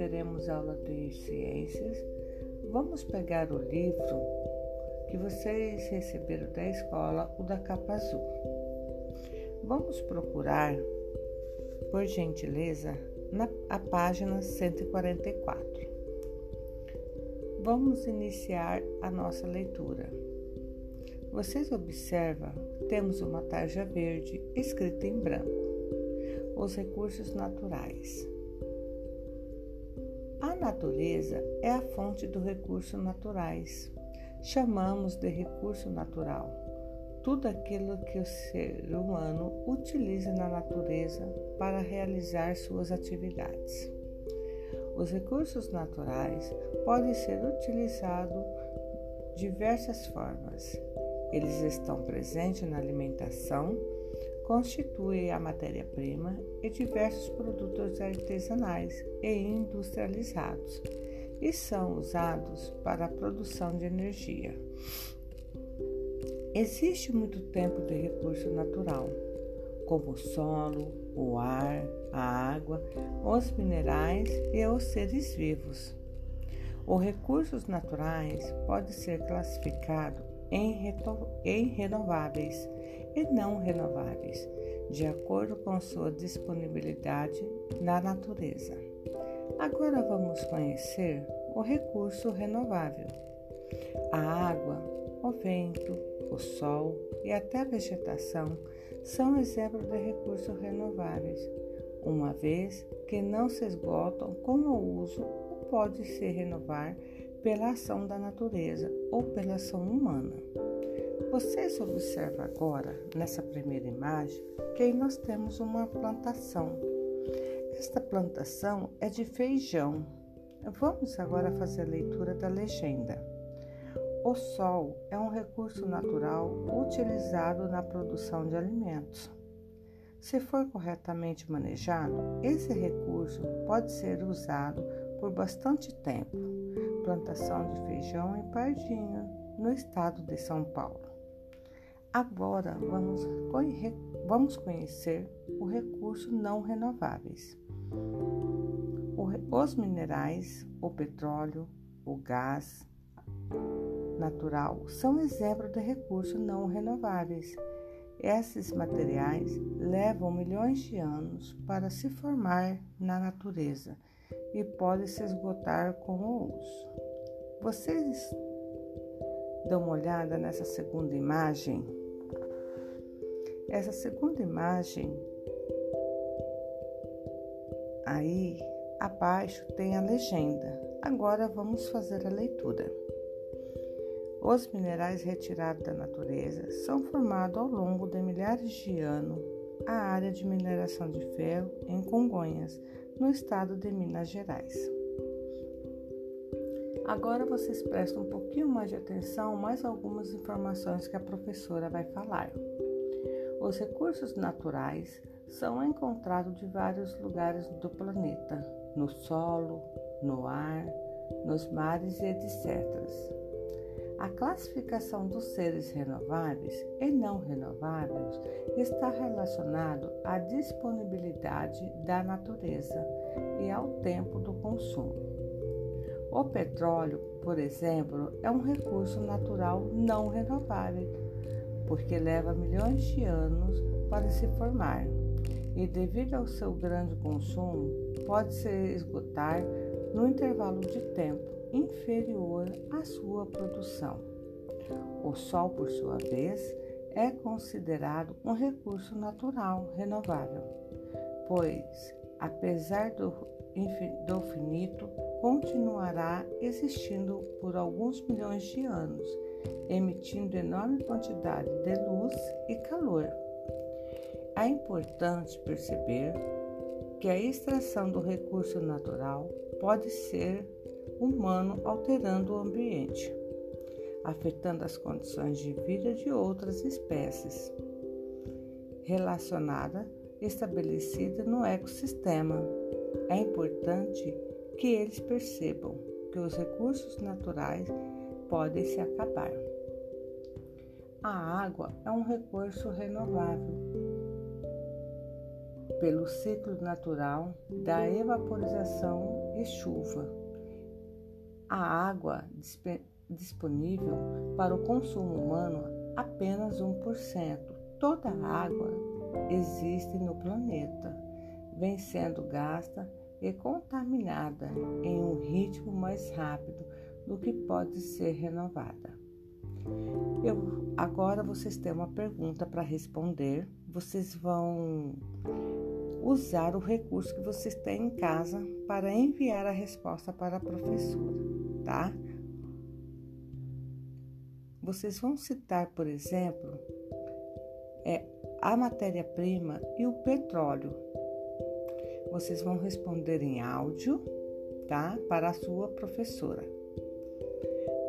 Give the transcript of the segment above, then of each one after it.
teremos aula de ciências, vamos pegar o livro que vocês receberam da escola, o da capa azul. Vamos procurar, por gentileza, na a página 144. Vamos iniciar a nossa leitura. Vocês observam, temos uma tarja verde escrita em branco. Os recursos naturais. Natureza é a fonte dos recursos naturais. Chamamos de recurso natural tudo aquilo que o ser humano utiliza na natureza para realizar suas atividades. Os recursos naturais podem ser utilizados diversas formas. Eles estão presentes na alimentação, constituem a matéria-prima e diversos produtos artesanais e industrializados, e são usados para a produção de energia. Existe muito tempo de recurso natural, como o solo, o ar, a água, os minerais e os seres vivos. Os recursos naturais podem ser classificados em, renováveis e não renováveis, de acordo com sua disponibilidade na natureza. Agora vamos conhecer o recurso renovável. A água, o vento, o sol e até a vegetação são exemplos de recursos renováveis, uma vez que não se esgotam com o uso ou pode se renovar pela ação da natureza ou pela ação humana. Vocês observam agora, nessa primeira imagem, que nós temos uma plantação. Esta plantação é de feijão. Vamos agora fazer a leitura da legenda. O sol é um recurso natural utilizado na produção de alimentos. Se for corretamente manejado, esse recurso pode ser usado por bastante tempo. Plantação de feijão em Pardinha, no estado de São Paulo. Agora vamos, vamos conhecer o recurso não renováveis. Os minerais, o petróleo, o gás, natural são exemplos de recursos não renováveis. Esses materiais levam milhões de anos para se formar na natureza e podem se esgotar com o uso. Vocês dão uma olhada nessa segunda imagem? Essa segunda imagem aí abaixo tem a legenda. Agora vamos fazer a leitura. Os minerais retirados da natureza são formados ao longo de milhares de anos a área de mineração de ferro em Congonhas, no estado de Minas Gerais. Agora vocês prestam um pouquinho mais de atenção mais algumas informações que a professora vai falar. Os recursos naturais são encontrados de vários lugares do planeta, no solo, no ar, nos mares e etc. A classificação dos seres renováveis e não renováveis está relacionado à disponibilidade da natureza e ao tempo do consumo. O petróleo, por exemplo, é um recurso natural não renovável, porque leva milhões de anos para se formar e, devido ao seu grande consumo, pode se esgotar no intervalo de tempo inferior à sua produção. O Sol, por sua vez, é considerado um recurso natural renovável, pois, apesar do, do finito, continuará existindo por alguns milhões de anos, emitindo enorme quantidade de luz e calor. É importante perceber que a extração do recurso natural pode ser humano alterando o ambiente, afetando as condições de vida de outras espécies relacionada estabelecida no ecossistema. É importante que eles percebam que os recursos naturais podem se acabar. A água é um recurso renovável pelo ciclo natural da evaporização e chuva. A água disponível para o consumo humano apenas 1%. Toda a água existe no planeta, vem sendo gasta e contaminada em um ritmo mais rápido do que pode ser renovada. Eu, agora vocês têm uma pergunta para responder. Vocês vão usar o recurso que vocês têm em casa para enviar a resposta para a professora, tá? Vocês vão citar, por exemplo, é, a matéria-prima e o petróleo. Vocês vão responder em áudio, tá? Para a sua professora.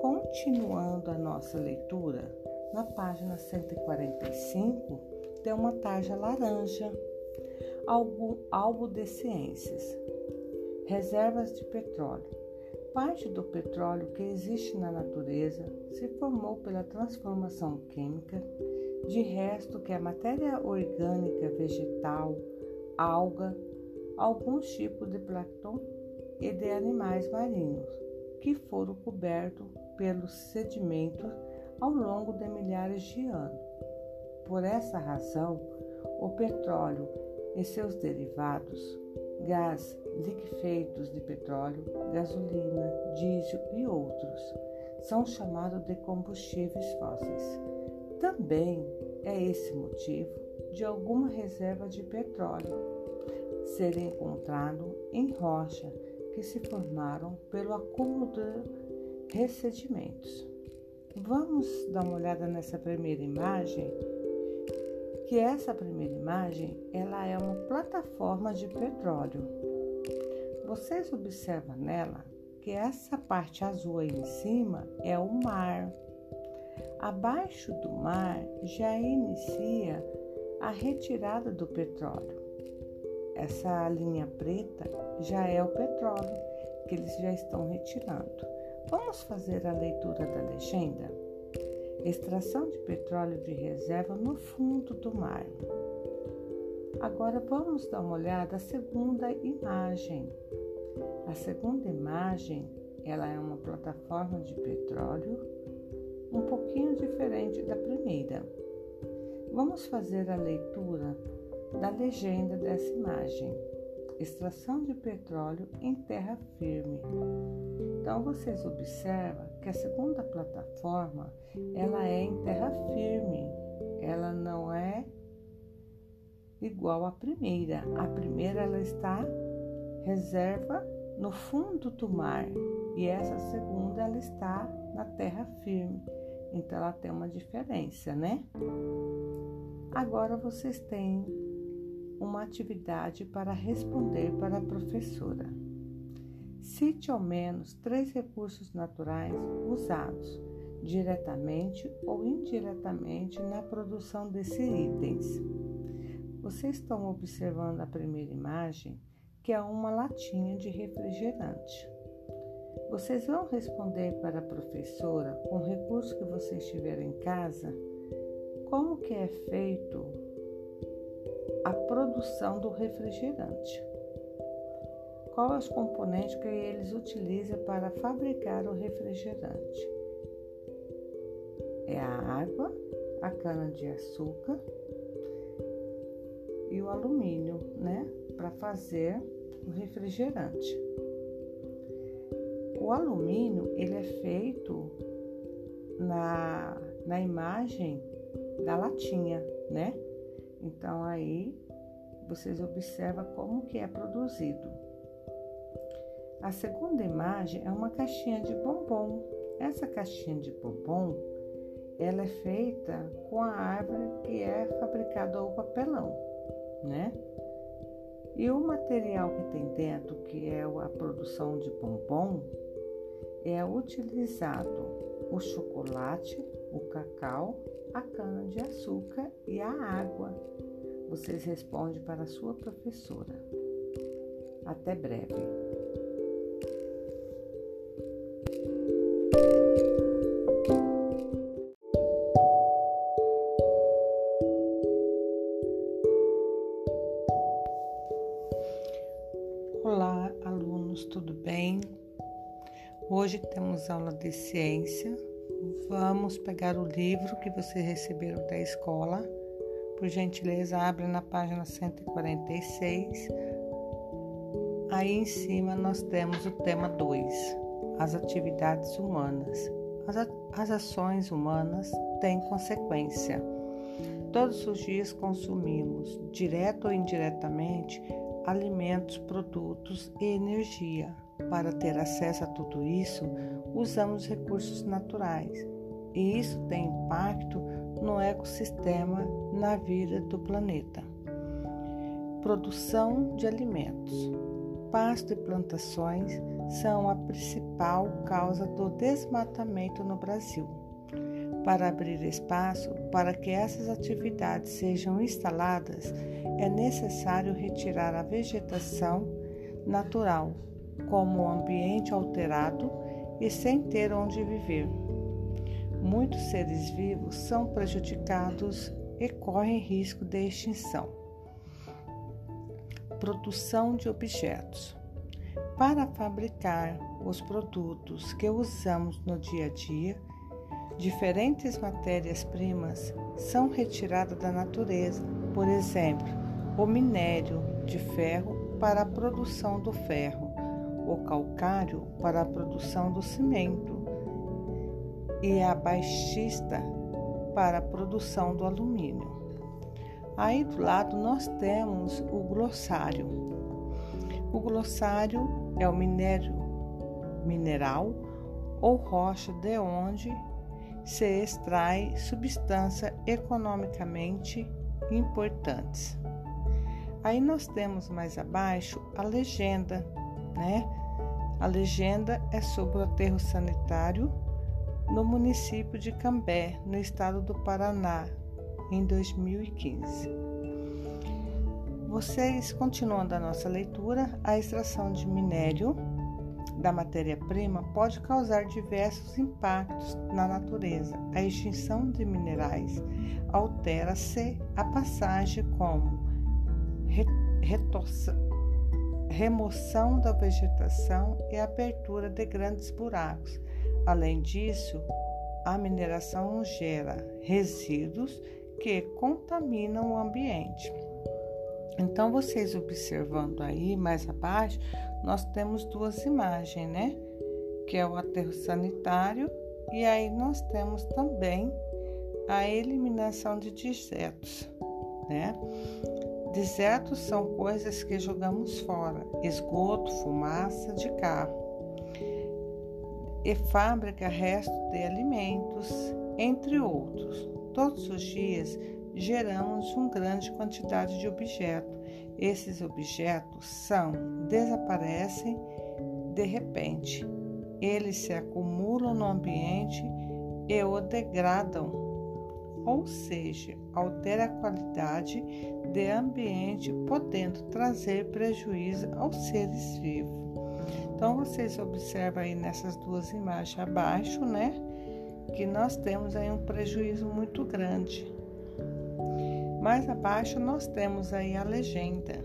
Continuando a nossa leitura, na página 145 tem uma tarja laranja, algo, algo de ciências. Reservas de petróleo. Parte do petróleo que existe na natureza se formou pela transformação química, de resto que é matéria orgânica vegetal, alga, alguns tipos de plâncton e de animais marinhos que foram cobertos pelos sedimentos ao longo de milhares de anos. Por essa razão, o petróleo e seus derivados, gás, liquefeitos de petróleo, gasolina, diesel e outros, são chamados de combustíveis fósseis. Também é esse motivo de alguma reserva de petróleo ser encontrado em rocha que se formaram pelo acúmulo de ressedimentos. Vamos dar uma olhada nessa primeira imagem, que essa primeira imagem, ela é uma plataforma de petróleo. Vocês observam nela que essa parte azul aí em cima é o mar. Abaixo do mar já inicia a retirada do petróleo. Essa linha preta já é o petróleo que eles já estão retirando. Vamos fazer a leitura da legenda? Extração de petróleo de reserva no fundo do mar. Agora vamos dar uma olhada à segunda imagem. A segunda imagem, ela é uma plataforma de petróleo um pouquinho diferente da primeira. Vamos fazer a leitura da legenda dessa imagem. Extração de petróleo em terra firme. Então vocês observam que a segunda plataforma ela é em terra firme. Ela não é igual à primeira. A primeira ela está reserva no fundo do mar e essa segunda ela está na terra firme. Então ela tem uma diferença, né? Agora vocês têm uma atividade para responder para a professora. Cite ao menos três recursos naturais usados diretamente ou indiretamente na produção desses itens. Vocês estão observando a primeira imagem, que é uma latinha de refrigerante. Vocês vão responder para a professora com o recurso que vocês tiverem em casa, como que é feito a produção do refrigerante. Quais os componentes que eles utilizam para fabricar o refrigerante? É a água, a cana-de-açúcar e o alumínio, né? Para fazer o refrigerante. O alumínio ele é feito na, na imagem da latinha, né? Então aí vocês observam como que é produzido. A segunda imagem é uma caixinha de bombom. Essa caixinha de bombom, ela é feita com a árvore que é fabricada o papelão, né? E o material que tem dentro, que é a produção de bombom, é utilizado o chocolate, o cacau, a cana-de-açúcar e a água. Vocês respondem para a sua professora. Até breve. Hoje temos aula de ciência. Vamos pegar o livro que vocês receberam da escola. Por gentileza, abre na página 146. Aí em cima nós temos o tema 2, as atividades humanas. As, as ações humanas têm consequência. Todos os dias consumimos, direto ou indiretamente, alimentos, produtos e energia. Para ter acesso a tudo isso, usamos recursos naturais e isso tem impacto no ecossistema, na vida do planeta. Produção de alimentos. Pasto e plantações são a principal causa do desmatamento no Brasil. Para abrir espaço para que essas atividades sejam instaladas, é necessário retirar a vegetação natural, como ambiente alterado e sem ter onde viver. Muitos seres vivos são prejudicados e correm risco de extinção. Produção de objetos. Para fabricar os produtos que usamos no dia a dia, diferentes matérias-primas são retiradas da natureza, por exemplo, o minério de ferro para a produção do ferro, o calcário para a produção do cimento e a baixista para a produção do alumínio. Aí do lado nós temos o glossário. O glossário é o minério mineral ou rocha de onde se extrai substância economicamente importantes. Aí nós temos mais abaixo a legenda, né? A legenda é sobre o aterro sanitário no município de Cambé, no estado do Paraná, em 2015. Vocês continuam da nossa leitura, a extração de minério da matéria-prima pode causar diversos impactos na natureza. A extinção de minerais altera-se a passagem como remoção da vegetação e abertura de grandes buracos. Além disso, a mineração gera resíduos que contaminam o ambiente. Então, vocês observando aí mais abaixo, nós temos duas imagens, né? Que é o aterro sanitário e aí nós temos também a eliminação de desertos, né? Desertos são coisas que jogamos fora, esgoto, fumaça de carro e fábrica resto de alimentos, entre outros. Todos os dias geramos uma grande quantidade de objetos. Esses objetos são desaparecem de repente. Eles se acumulam no ambiente e o degradam, ou seja, altera a qualidade do ambiente, podendo trazer prejuízo aos seres vivos. Então vocês observam aí nessas duas imagens abaixo, né, que nós temos aí um prejuízo muito grande. Mais abaixo nós temos aí a legenda.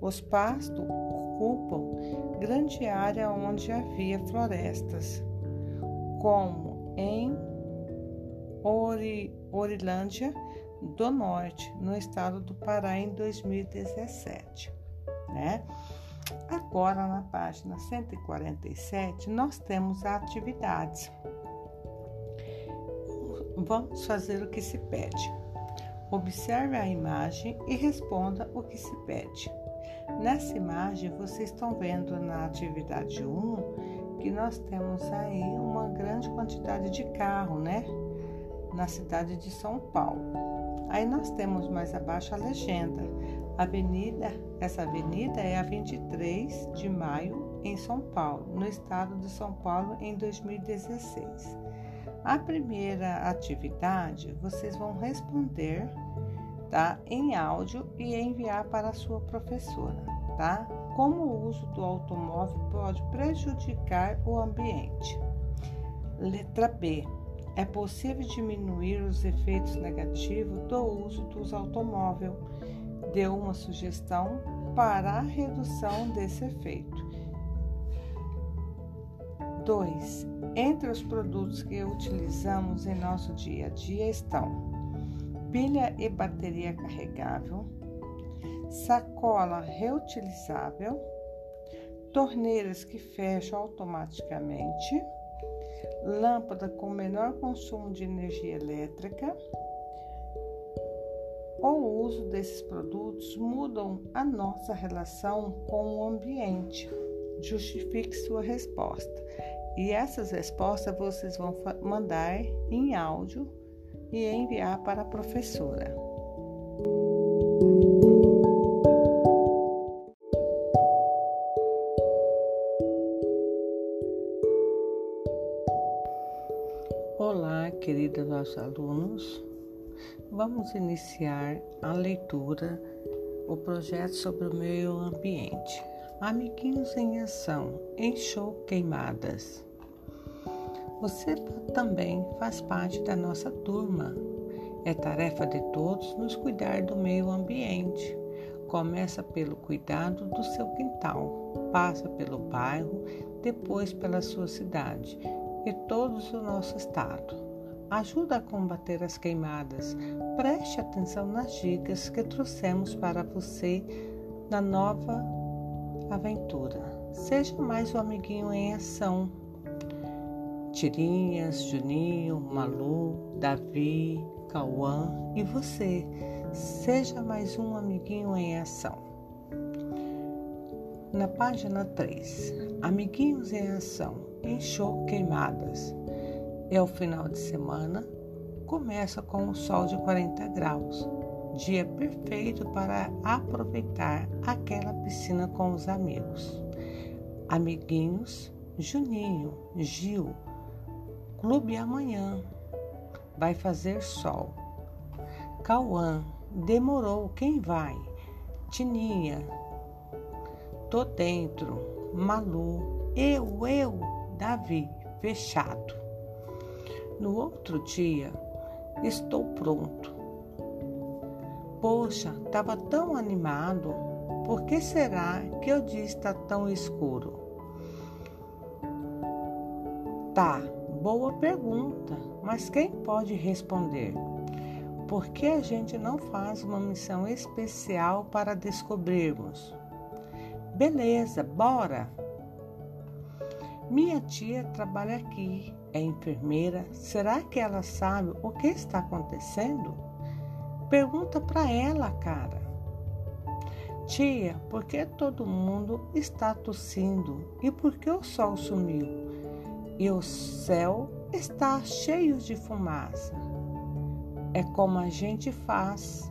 Os pastos ocupam grande área onde havia florestas, como em Ori, Orilândia do Norte, no estado do Pará, em 2017. Né? Agora, na página 147, nós temos atividades. Vamos fazer o que se pede. Observe a imagem e responda o que se pede. Nessa imagem, vocês estão vendo na atividade 1 que nós temos aí uma grande quantidade de carro, né? Na cidade de São Paulo. Aí nós temos mais abaixo a legenda. Avenida, essa avenida é a 23 de maio em São Paulo, no estado de São Paulo em 2016. A primeira atividade vocês vão responder tá, em áudio e enviar para a sua professora, tá? Como o uso do automóvel pode prejudicar o ambiente. Letra B. É possível diminuir os efeitos negativos do uso dos automóveis. Dê uma sugestão para a redução desse efeito. 2. Entre os produtos que utilizamos em nosso dia a dia estão pilha e bateria carregável, sacola reutilizável, torneiras que fecham automaticamente, lâmpada com menor consumo de energia elétrica. O uso desses produtos mudam a nossa relação com o ambiente. Justifique sua resposta. E essas respostas vocês vão mandar em áudio e enviar para a professora. Queridos nossos alunos. Vamos iniciar a leitura, o projeto sobre o meio ambiente. Amiguinhos em ação, enxou queimadas. Você também faz parte da nossa turma. É tarefa de todos nos cuidar do meio ambiente. Começa pelo cuidado do seu quintal, passa pelo bairro, depois pela sua cidade e todos o nosso estado. Ajuda a combater as queimadas. Preste atenção nas dicas que trouxemos para você na nova aventura. Seja mais um amiguinho em ação. Tirinhas, Juninho, Malu, Davi, Cauã e você. Seja mais um amiguinho em ação. Na página 3, Amiguinhos em Ação, enxou queimadas. É o final de semana, começa com o sol de 40 graus, dia perfeito para aproveitar aquela piscina com os amigos. Amiguinhos, Juninho, Gil, Clube amanhã. Vai fazer sol. Cauã. Demorou. Quem vai? Tininha. Tô dentro. Malu. Eu, eu. Davi. Fechado. No outro dia, estou pronto. Poxa, estava tão animado. Por que será que o dia está tão escuro? Tá, Boa pergunta, mas quem pode responder? Por que a gente não faz uma missão especial para descobrirmos? Beleza, bora! Minha tia trabalha aqui, é enfermeira. Será que ela sabe o que está acontecendo? Pergunta para ela, cara. Tia, por que todo mundo está tossindo e por que o sol sumiu? e o céu está cheio de fumaça. É como a gente faz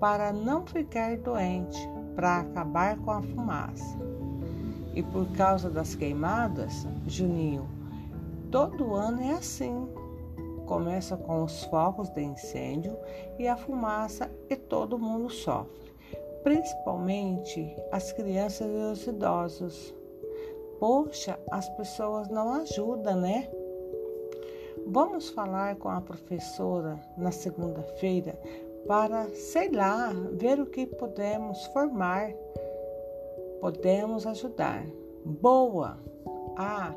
para não ficar doente, para acabar com a fumaça. E por causa das queimadas, Juninho, todo ano é assim. Começa com os focos de incêndio e a fumaça e todo mundo sofre, principalmente as crianças e os idosos. Poxa, as pessoas não ajudam, né? Vamos falar com a professora na segunda-feira para, sei lá, ver o que podemos formar. Podemos ajudar. Boa! Ah,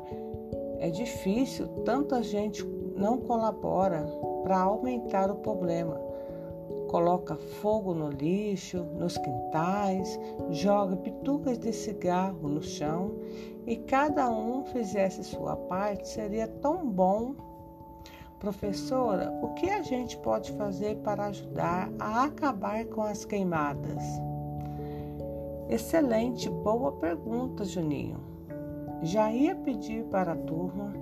é difícil, tanta gente não colabora para aumentar o problema coloca fogo no lixo, nos quintais, joga pitucas de cigarro no chão e cada um fizesse sua parte, seria tão bom. Professora, o que a gente pode fazer para ajudar a acabar com as queimadas? Excelente, boa pergunta, Juninho. Já ia pedir para a turma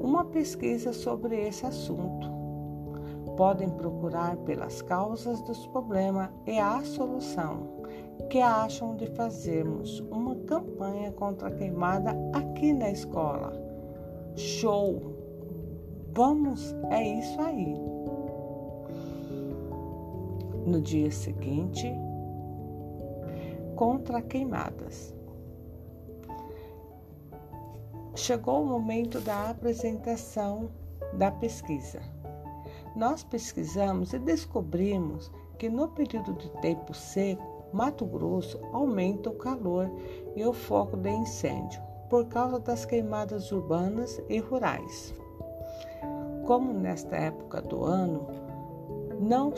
uma pesquisa sobre esse assunto podem procurar pelas causas dos problemas e a solução. Que acham de fazermos uma campanha contra a queimada aqui na escola? Show! Vamos, é isso aí. No dia seguinte, contra queimadas. Chegou o momento da apresentação da pesquisa. Nós pesquisamos e descobrimos que no período de tempo seco, Mato Grosso aumenta o calor e o foco de incêndio. por causa das queimadas urbanas e rurais. Como nesta época do ano não,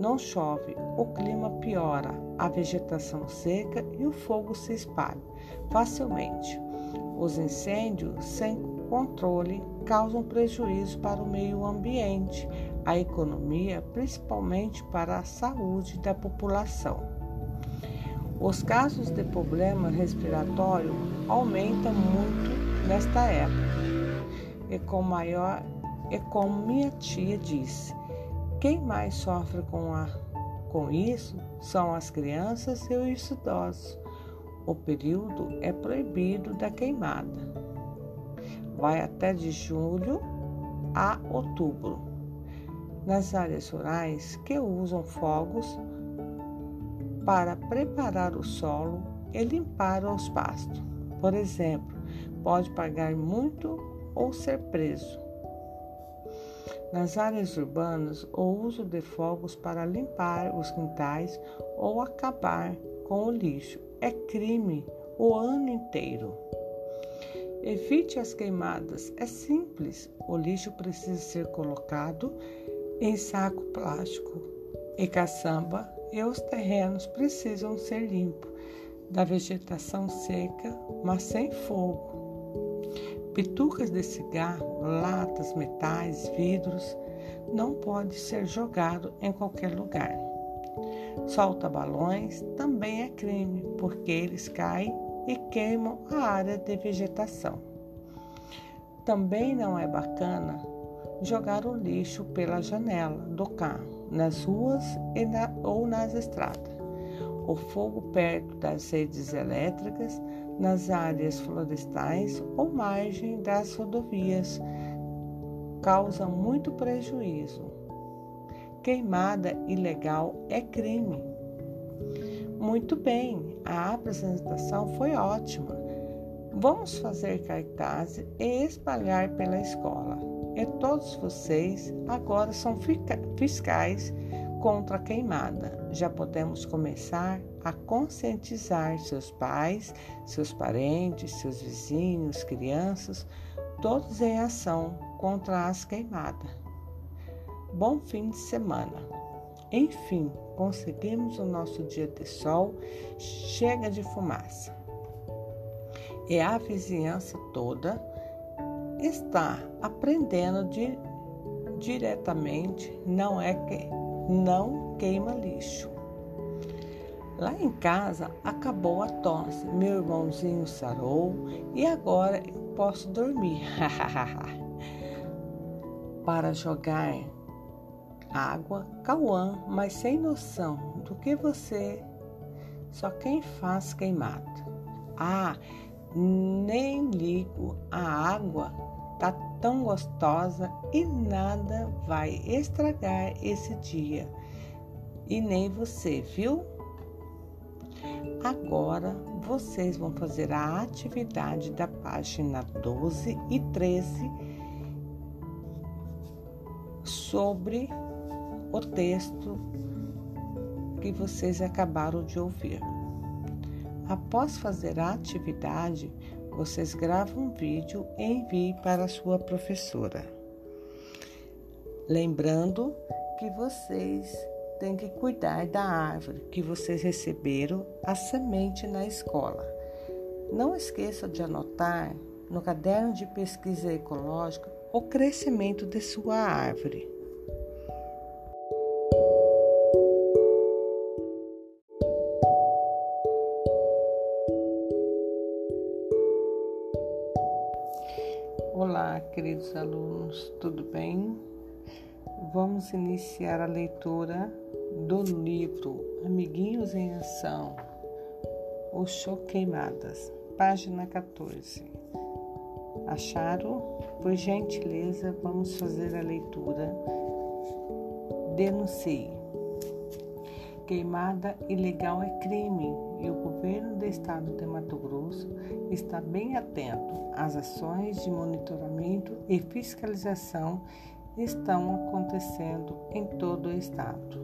não chove, o clima piora, a vegetação seca e o fogo se espalha facilmente. Os incêndios sem controle causam prejuízo para o meio ambiente, a economia, principalmente para a saúde da população. Os casos de problema respiratório aumentam muito nesta época. E com maior, e como minha tia disse, quem mais sofre com, a, com isso são as crianças e os idosos. O período é proibido da queimada. Vai até de julho a outubro. Nas áreas rurais que usam fogos para preparar o solo e limpar os pastos. Por exemplo, pode pagar muito ou ser preso. Nas áreas urbanas, o uso de fogos para limpar os quintais ou acabar com o lixo é crime o ano inteiro. Evite as queimadas. É simples. O lixo precisa ser colocado em saco plástico e caçamba e os terrenos precisam ser limpos da vegetação seca, mas sem fogo. Pitucas de cigarro, latas, metais, vidros não pode ser jogado em qualquer lugar. Solta balões também é crime, porque eles caem e queimam a área de vegetação. Também não é bacana jogar o lixo pela janela do carro, nas ruas na, ou nas estradas. O fogo perto das redes elétricas, nas áreas florestais ou margem das rodovias causa muito prejuízo. Queimada ilegal é crime. Muito bem, a apresentação foi ótima. Vamos fazer cartazes e espalhar pela escola. E todos vocês agora são fiscais contra a queimada. Já podemos começar a conscientizar seus pais, seus parentes, seus vizinhos, crianças, todos em ação contra as queimadas. Bom fim de semana! Enfim, conseguimos o nosso dia de sol, chega de fumaça. E a vizinhança toda está aprendendo de, diretamente, não é que não queima lixo. Lá em casa acabou a tosse, meu irmãozinho sarou e agora posso dormir. Para jogar água, Cauã, mas sem noção do que você. Só quem faz queimado. Ah, nem ligo, a água tá tão gostosa e nada vai estragar esse dia. E nem você, viu? Agora vocês vão fazer a atividade da página 12 e 13 sobre o texto que vocês acabaram de ouvir. Após fazer a atividade, vocês gravam um vídeo e enviem para a sua professora. Lembrando que vocês têm que cuidar da árvore que vocês receberam a semente na escola. Não esqueça de anotar no caderno de pesquisa ecológica o crescimento de sua árvore. Olá, queridos alunos, tudo bem? Vamos iniciar a leitura do livro Amiguinhos em Ação, O Show Queimadas, página 14. Acharam? Por gentileza, vamos fazer a leitura. Denuncie. Queimada ilegal é crime e o governo do estado de Mato Grosso está bem atento às ações de monitoramento e fiscalização estão acontecendo em todo o estado.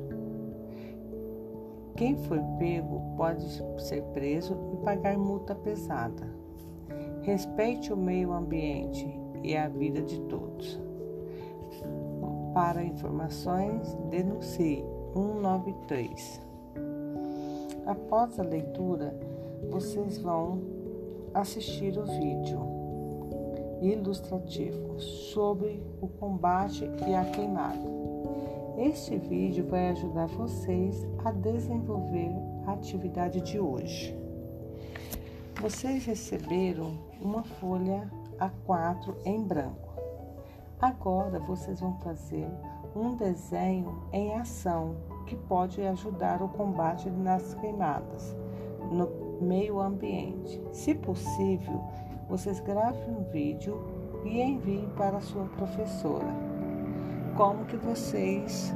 Quem for pego pode ser preso e pagar multa pesada. Respeite o meio ambiente e a vida de todos. Para informações, denuncie 193. Após a leitura, vocês vão assistir o vídeo ilustrativo sobre o combate e a queimada. Este vídeo vai ajudar vocês a desenvolver a atividade de hoje. Vocês receberam uma folha A4 em branco. Agora vocês vão fazer um desenho em ação que pode ajudar o combate nas queimadas no meio ambiente. Se possível, vocês gravem um vídeo e enviem para a sua professora. Como que vocês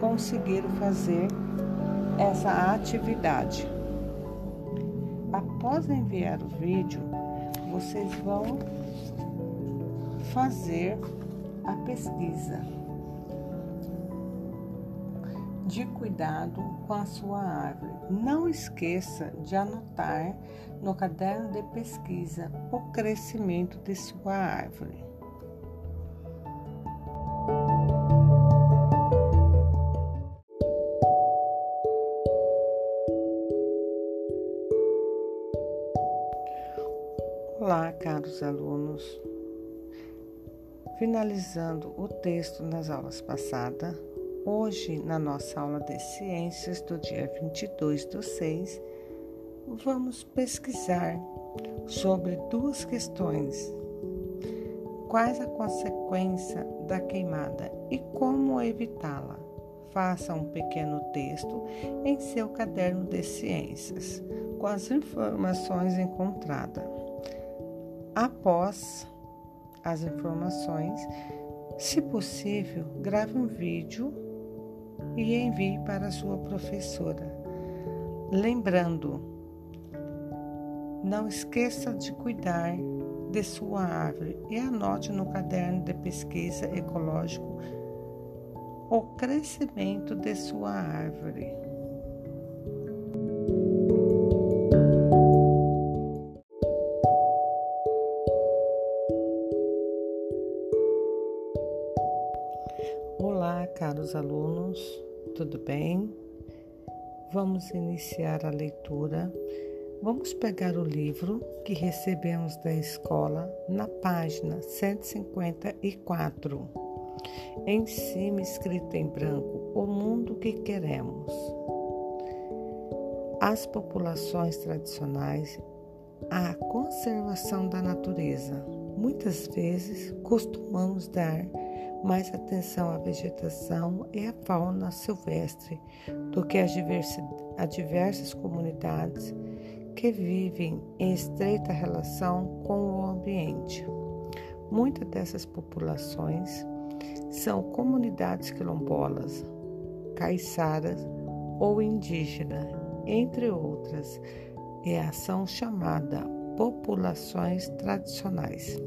conseguiram fazer essa atividade? Após enviar o vídeo, vocês vão fazer a pesquisa de cuidado com a sua árvore. Não esqueça de anotar no caderno de pesquisa o crescimento de sua árvore. Olá, caros alunos. Finalizando o texto nas aulas passadas, Hoje, na nossa aula de ciências do dia 22 do 6, vamos pesquisar sobre duas questões. Quais a consequência da queimada e como evitá-la? Faça um pequeno texto em seu caderno de ciências com as informações encontradas. Após as informações, se possível, grave um vídeo e envie para sua professora. Lembrando, não esqueça de cuidar de sua árvore e anote no caderno de pesquisa ecológico o crescimento de sua árvore. Tudo bem? Vamos iniciar a leitura. Vamos pegar o livro que recebemos da escola na página 154. Em cima, escrito em branco: O mundo que queremos. As populações tradicionais, a conservação da natureza. Muitas vezes costumamos dar mais atenção à vegetação e à fauna silvestre do que a diversas comunidades que vivem em estreita relação com o ambiente. Muitas dessas populações são comunidades quilombolas, caiçaras ou indígenas, entre outras, e a ação chamada populações tradicionais.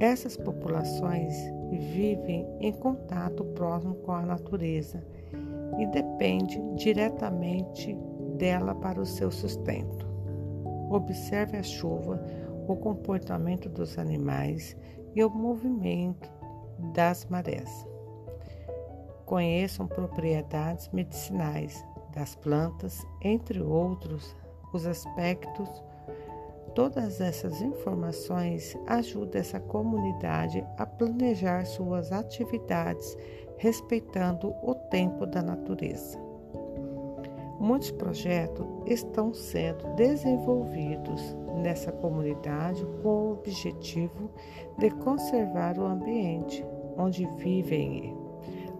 Essas populações vivem em contato próximo com a natureza e dependem diretamente dela para o seu sustento. Observe a chuva, o comportamento dos animais e o movimento das marés. Conheçam propriedades medicinais das plantas, entre outros, os aspectos Todas essas informações ajudam essa comunidade a planejar suas atividades respeitando o tempo da natureza. Muitos projetos estão sendo desenvolvidos nessa comunidade com o objetivo de conservar o ambiente onde vivem e,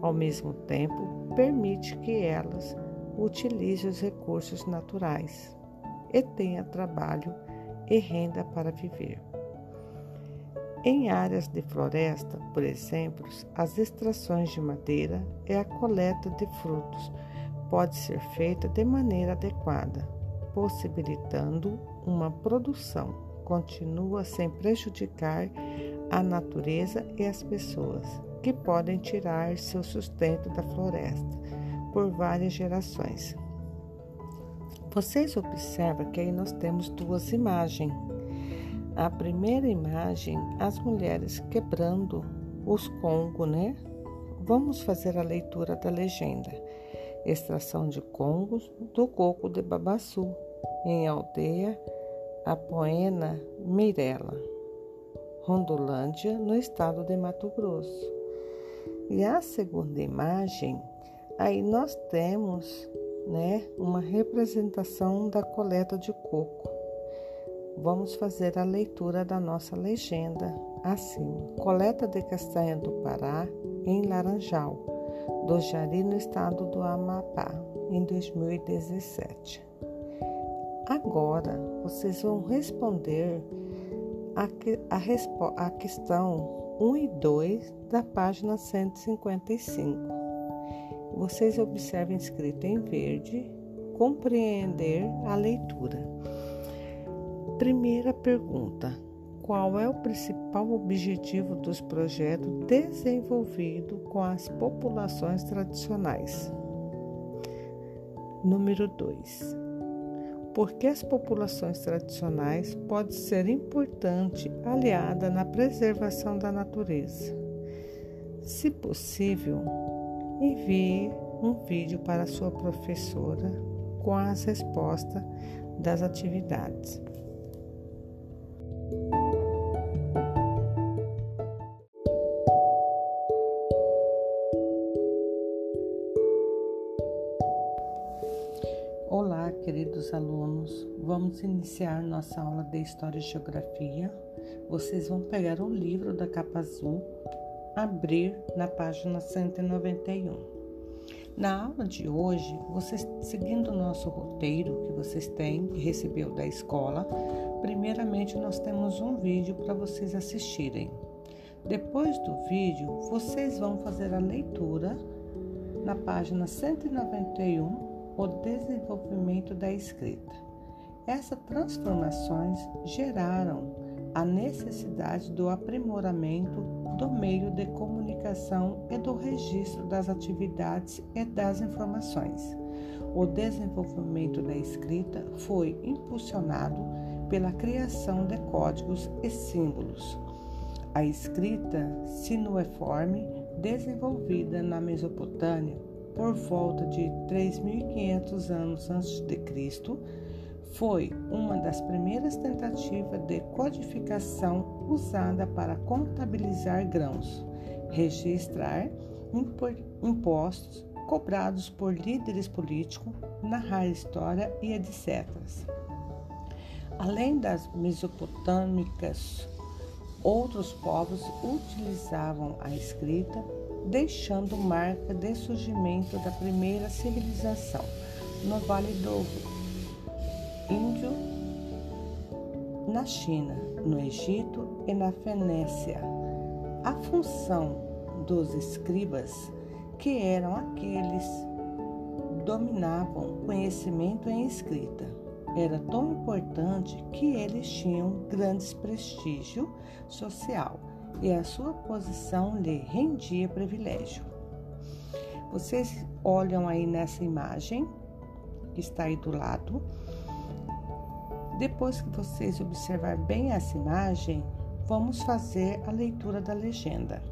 ao mesmo tempo, permite que elas utilizem os recursos naturais e tenha trabalho e renda para viver. Em áreas de floresta, por exemplo, as extrações de madeira e a coleta de frutos pode ser feita de maneira adequada, possibilitando uma produção continua sem prejudicar a natureza e as pessoas, que podem tirar seu sustento da floresta por várias gerações. Vocês observam que aí nós temos duas imagens. a primeira imagem, as mulheres quebrando os congos, né? Vamos fazer a leitura da legenda. Extração de congos do coco de Babaçu, em aldeia Apoena Mirela, Rondolândia, no estado de Mato Grosso. E a segunda imagem, aí nós temos, né, uma representação da coleta de coco. Vamos fazer a leitura da nossa legenda assim: coleta de castanha do Pará em Laranjal, do Jari, no estado do Amapá, em 2017. Agora vocês vão responder a, a, a questão 1 e 2 da página 155. Vocês observem escrito em verde compreender a leitura. Primeira pergunta: qual é o principal objetivo dos projetos desenvolvidos com as populações tradicionais? Número 2. Por que as populações tradicionais podem ser importante aliada na preservação da natureza? Se possível, envie um vídeo para sua professora com as respostas das atividades. Olá, queridos alunos. Vamos iniciar nossa aula de História e Geografia. Vocês vão pegar o livro da capa azul, abrir na página 191. Na aula de hoje, vocês seguindo o nosso roteiro que vocês têm, que recebeu da escola, primeiramente nós temos um vídeo para vocês assistirem. Depois do vídeo, vocês vão fazer a leitura na página 191 o desenvolvimento da escrita. Essas transformações geraram a necessidade do aprimoramento do meio de comunicação e do registro das atividades e das informações. O desenvolvimento da escrita foi impulsionado pela criação de códigos e símbolos. A escrita sinueforme, desenvolvida na Mesopotâmia, por volta de 3.500 anos antes de Cristo, foi uma das primeiras tentativas de codificação usada para contabilizar grãos, registrar impostos cobrados por líderes políticos, narrar história e etc. Além das mesopotâmicas, outros povos utilizavam a escrita deixando marca de surgimento da primeira civilização no Vale do Índio, na China, no Egito e na Fenécia. A função dos escribas, que eram aqueles dominavam conhecimento em escrita, era tão importante que eles tinham grande prestígio social e a sua posição lhe rendia privilégio. Vocês olham aí nessa imagem que está aí do lado. Depois que vocês observar bem essa imagem, vamos fazer a leitura da legenda.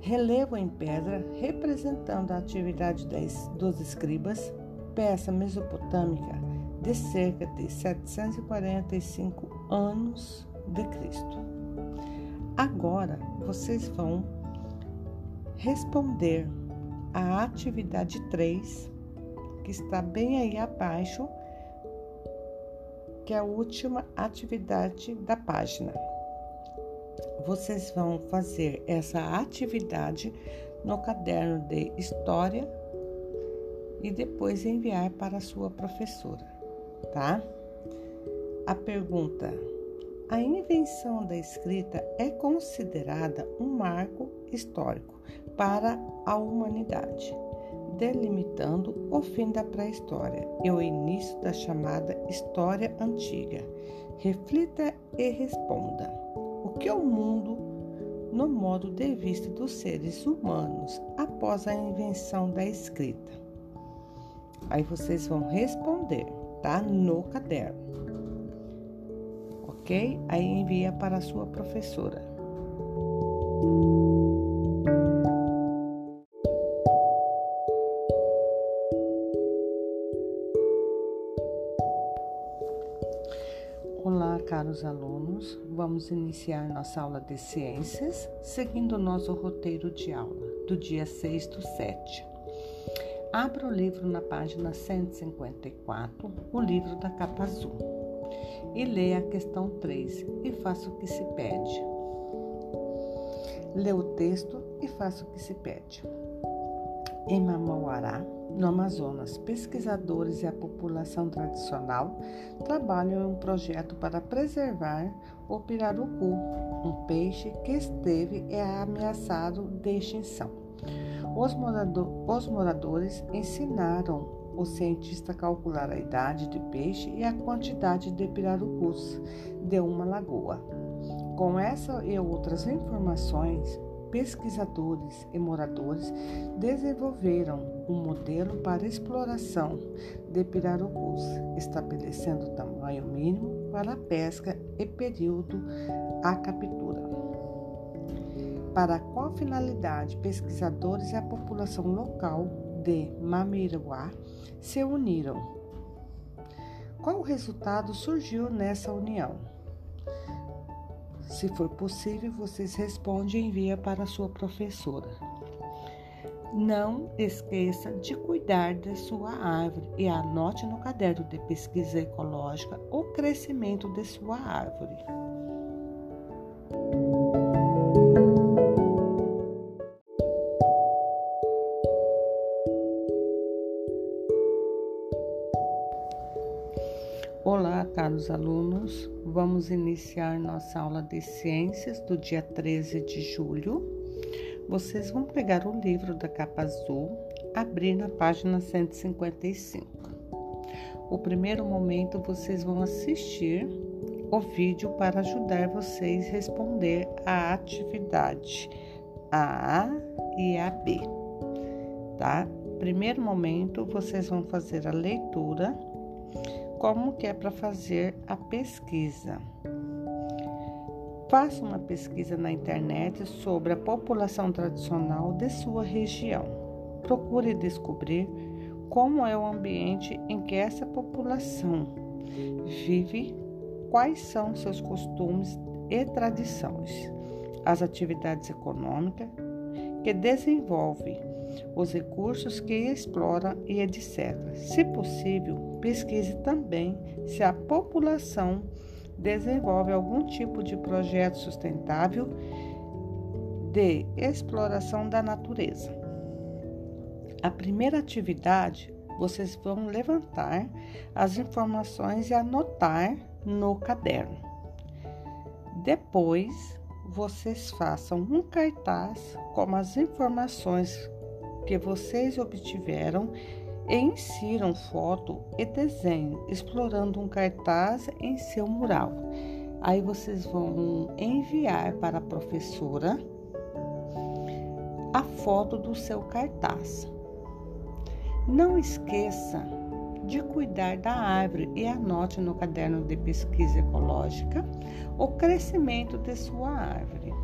Relevo em pedra representando a atividade dos escribas, peça mesopotâmica de cerca de 745 anos de Cristo. Agora vocês vão responder a atividade 3, que está bem aí abaixo, que é a última atividade da página. Vocês vão fazer essa atividade no caderno de história e depois enviar para a sua professora, tá? A pergunta a invenção da escrita é considerada um marco histórico para a humanidade, delimitando o fim da pré-história e o início da chamada História Antiga. Reflita e responda: o que é o mundo no modo de vista dos seres humanos após a invenção da escrita? Aí vocês vão responder, tá? No caderno ok? Aí envia para a sua professora. Caros alunos. Vamos iniciar nossa aula de ciências, seguindo o nosso roteiro de aula do dia 6 do 7. Abra o livro na página 154, o livro da capa azul, e leia a questão 3 e faça o que se pede. Lê o texto e faça o que se pede. Em Mamauará, no Amazonas, pesquisadores e a população tradicional trabalham em um projeto para preservar o pirarucu, um peixe que esteve é ameaçado de extinção. Os, morador, os moradores ensinaram o cientista a calcular a idade de peixe e a quantidade de pirarucus de uma lagoa. Com essa e outras informações, pesquisadores e moradores desenvolveram um modelo para exploração de pirarucus, estabelecendo tamanho mínimo para a pesca e período a captura. Para qual finalidade pesquisadores e a população local de Mamiruá se uniram? Qual resultado surgiu nessa união? Se for possível, vocês respondem e envia para a sua professora. Não esqueça de cuidar da sua árvore e anote no caderno de pesquisa ecológica o crescimento de sua árvore. Olá, caros alunos. Vamos iniciar nossa aula de ciências do dia 13 de julho. Vocês vão pegar o livro da capa azul, abrir na página 155. O primeiro momento vocês vão assistir o vídeo para ajudar vocês a responder a atividade A e a B, tá? Primeiro momento vocês vão fazer a leitura como que é para fazer a pesquisa. Faça uma pesquisa na internet sobre a população tradicional de sua região. Procure descobrir como é o ambiente em que essa população vive, quais são seus costumes e tradições, as atividades econômicas que desenvolve os recursos que explora e etc. Se possível, pesquise também se a população desenvolve algum tipo de projeto sustentável de exploração da natureza. A primeira atividade, vocês vão levantar as informações e anotar no caderno. Depois, vocês façam um cartaz com as informações que vocês obtiveram e insiram foto e desenho, explorando um cartaz em seu mural. Aí vocês vão enviar para a professora a foto do seu cartaz. Não esqueça de cuidar da árvore e anote no caderno de pesquisa ecológica o crescimento de sua árvore.